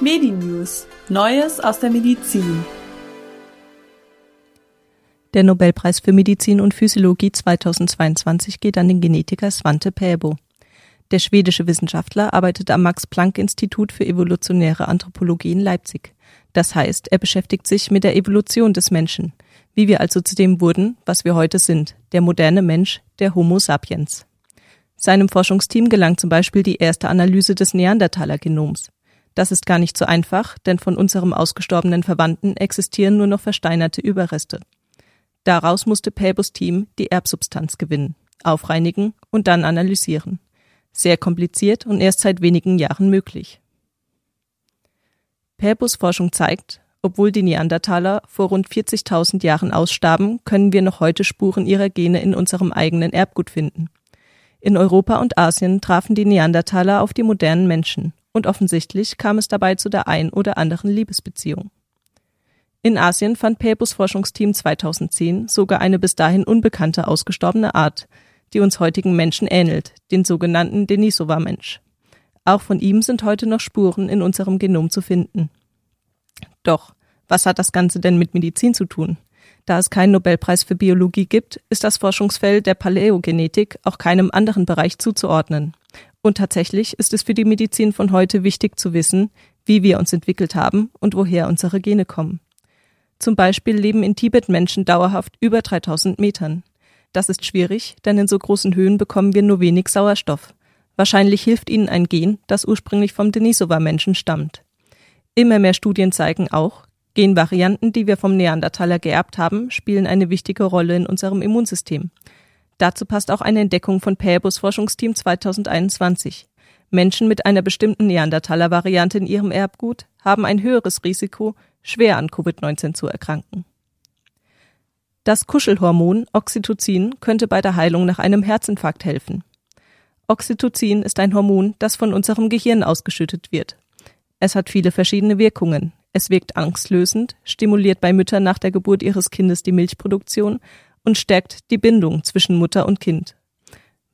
Medinews Neues aus der Medizin. Der Nobelpreis für Medizin und Physiologie 2022 geht an den Genetiker Svante Pääbo. Der schwedische Wissenschaftler arbeitet am Max-Planck-Institut für evolutionäre Anthropologie in Leipzig. Das heißt, er beschäftigt sich mit der Evolution des Menschen, wie wir also zu dem wurden, was wir heute sind, der moderne Mensch, der Homo sapiens. Seinem Forschungsteam gelang zum Beispiel die erste Analyse des Neandertaler-Genoms. Das ist gar nicht so einfach, denn von unserem ausgestorbenen Verwandten existieren nur noch versteinerte Überreste. Daraus musste Päbus Team die Erbsubstanz gewinnen, aufreinigen und dann analysieren. Sehr kompliziert und erst seit wenigen Jahren möglich. Päbus Forschung zeigt, obwohl die Neandertaler vor rund 40.000 Jahren ausstarben, können wir noch heute Spuren ihrer Gene in unserem eigenen Erbgut finden. In Europa und Asien trafen die Neandertaler auf die modernen Menschen und offensichtlich kam es dabei zu der ein oder anderen Liebesbeziehung. In Asien fand Päbus Forschungsteam 2010 sogar eine bis dahin unbekannte ausgestorbene Art, die uns heutigen Menschen ähnelt, den sogenannten Denisova-Mensch. Auch von ihm sind heute noch Spuren in unserem Genom zu finden. Doch, was hat das Ganze denn mit Medizin zu tun? Da es keinen Nobelpreis für Biologie gibt, ist das Forschungsfeld der Paläogenetik auch keinem anderen Bereich zuzuordnen. Und tatsächlich ist es für die Medizin von heute wichtig zu wissen, wie wir uns entwickelt haben und woher unsere Gene kommen. Zum Beispiel leben in Tibet Menschen dauerhaft über 3000 Metern. Das ist schwierig, denn in so großen Höhen bekommen wir nur wenig Sauerstoff. Wahrscheinlich hilft ihnen ein Gen, das ursprünglich vom Denisova-Menschen stammt. Immer mehr Studien zeigen auch, Genvarianten, die wir vom Neandertaler geerbt haben, spielen eine wichtige Rolle in unserem Immunsystem. Dazu passt auch eine Entdeckung von Päbus Forschungsteam 2021. Menschen mit einer bestimmten Neandertaler-Variante in ihrem Erbgut haben ein höheres Risiko, schwer an Covid-19 zu erkranken. Das Kuschelhormon Oxytocin könnte bei der Heilung nach einem Herzinfarkt helfen. Oxytocin ist ein Hormon, das von unserem Gehirn ausgeschüttet wird. Es hat viele verschiedene Wirkungen. Es wirkt angstlösend, stimuliert bei Müttern nach der Geburt ihres Kindes die Milchproduktion und stärkt die Bindung zwischen Mutter und Kind.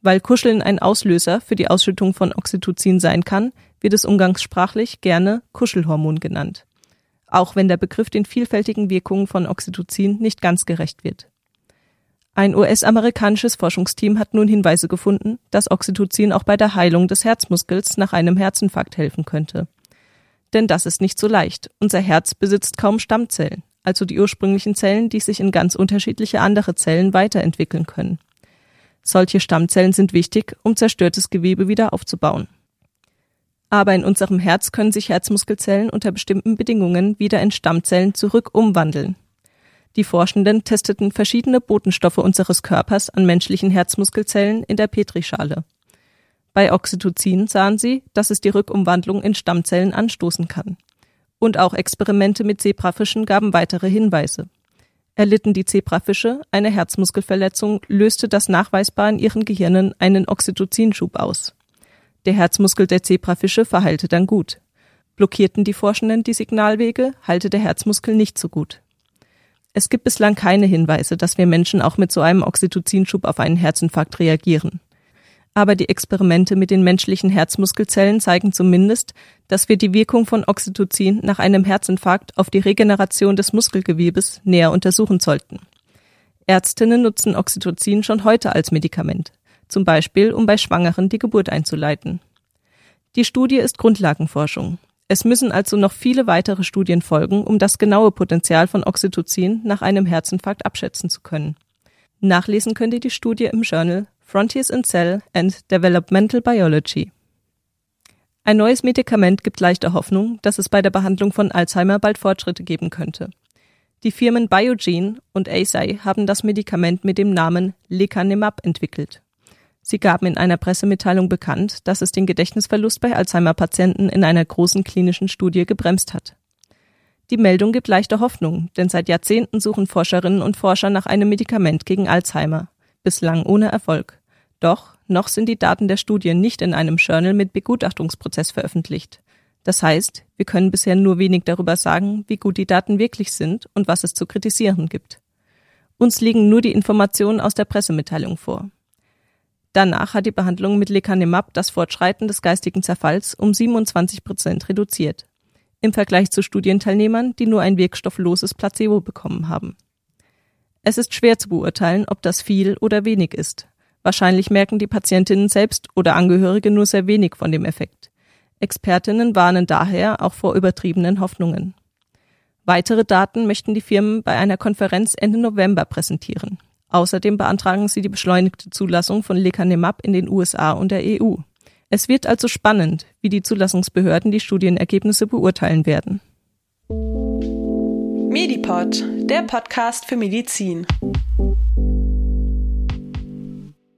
Weil Kuscheln ein Auslöser für die Ausschüttung von Oxytocin sein kann, wird es umgangssprachlich gerne Kuschelhormon genannt. Auch wenn der Begriff den vielfältigen Wirkungen von Oxytocin nicht ganz gerecht wird. Ein US-amerikanisches Forschungsteam hat nun Hinweise gefunden, dass Oxytocin auch bei der Heilung des Herzmuskels nach einem Herzinfarkt helfen könnte. Denn das ist nicht so leicht. Unser Herz besitzt kaum Stammzellen also die ursprünglichen Zellen, die sich in ganz unterschiedliche andere Zellen weiterentwickeln können. Solche Stammzellen sind wichtig, um zerstörtes Gewebe wieder aufzubauen. Aber in unserem Herz können sich Herzmuskelzellen unter bestimmten Bedingungen wieder in Stammzellen zurück umwandeln. Die Forschenden testeten verschiedene Botenstoffe unseres Körpers an menschlichen Herzmuskelzellen in der Petrischale. Bei Oxytocin sahen sie, dass es die Rückumwandlung in Stammzellen anstoßen kann. Und auch Experimente mit Zebrafischen gaben weitere Hinweise. Erlitten die Zebrafische eine Herzmuskelverletzung, löste das nachweisbar in ihren Gehirnen einen Oxytocinschub aus. Der Herzmuskel der Zebrafische verheilte dann gut. Blockierten die Forschenden die Signalwege, heilte der Herzmuskel nicht so gut. Es gibt bislang keine Hinweise, dass wir Menschen auch mit so einem Oxytocinschub auf einen Herzinfarkt reagieren aber die Experimente mit den menschlichen Herzmuskelzellen zeigen zumindest, dass wir die Wirkung von Oxytocin nach einem Herzinfarkt auf die Regeneration des Muskelgewebes näher untersuchen sollten. Ärztinnen nutzen Oxytocin schon heute als Medikament, zum Beispiel um bei Schwangeren die Geburt einzuleiten. Die Studie ist Grundlagenforschung. Es müssen also noch viele weitere Studien folgen, um das genaue Potenzial von Oxytocin nach einem Herzinfarkt abschätzen zu können. Nachlesen könnt ihr die Studie im Journal Frontiers in Cell and Developmental Biology. Ein neues Medikament gibt leichte Hoffnung, dass es bei der Behandlung von Alzheimer bald Fortschritte geben könnte. Die Firmen Biogene und Eisai haben das Medikament mit dem Namen Lecanemab entwickelt. Sie gaben in einer Pressemitteilung bekannt, dass es den Gedächtnisverlust bei Alzheimer-Patienten in einer großen klinischen Studie gebremst hat. Die Meldung gibt leichte Hoffnung, denn seit Jahrzehnten suchen Forscherinnen und Forscher nach einem Medikament gegen Alzheimer, bislang ohne Erfolg. Doch noch sind die Daten der Studie nicht in einem Journal mit Begutachtungsprozess veröffentlicht. Das heißt, wir können bisher nur wenig darüber sagen, wie gut die Daten wirklich sind und was es zu kritisieren gibt. Uns liegen nur die Informationen aus der Pressemitteilung vor. Danach hat die Behandlung mit Lecanemab das Fortschreiten des geistigen Zerfalls um 27 Prozent reduziert. im Vergleich zu Studienteilnehmern, die nur ein wirkstoffloses Placebo bekommen haben. Es ist schwer zu beurteilen, ob das viel oder wenig ist. Wahrscheinlich merken die Patientinnen selbst oder Angehörige nur sehr wenig von dem Effekt. Expertinnen warnen daher auch vor übertriebenen Hoffnungen. Weitere Daten möchten die Firmen bei einer Konferenz Ende November präsentieren. Außerdem beantragen sie die beschleunigte Zulassung von Lecanemab in den USA und der EU. Es wird also spannend, wie die Zulassungsbehörden die Studienergebnisse beurteilen werden. Medipod, der Podcast für Medizin.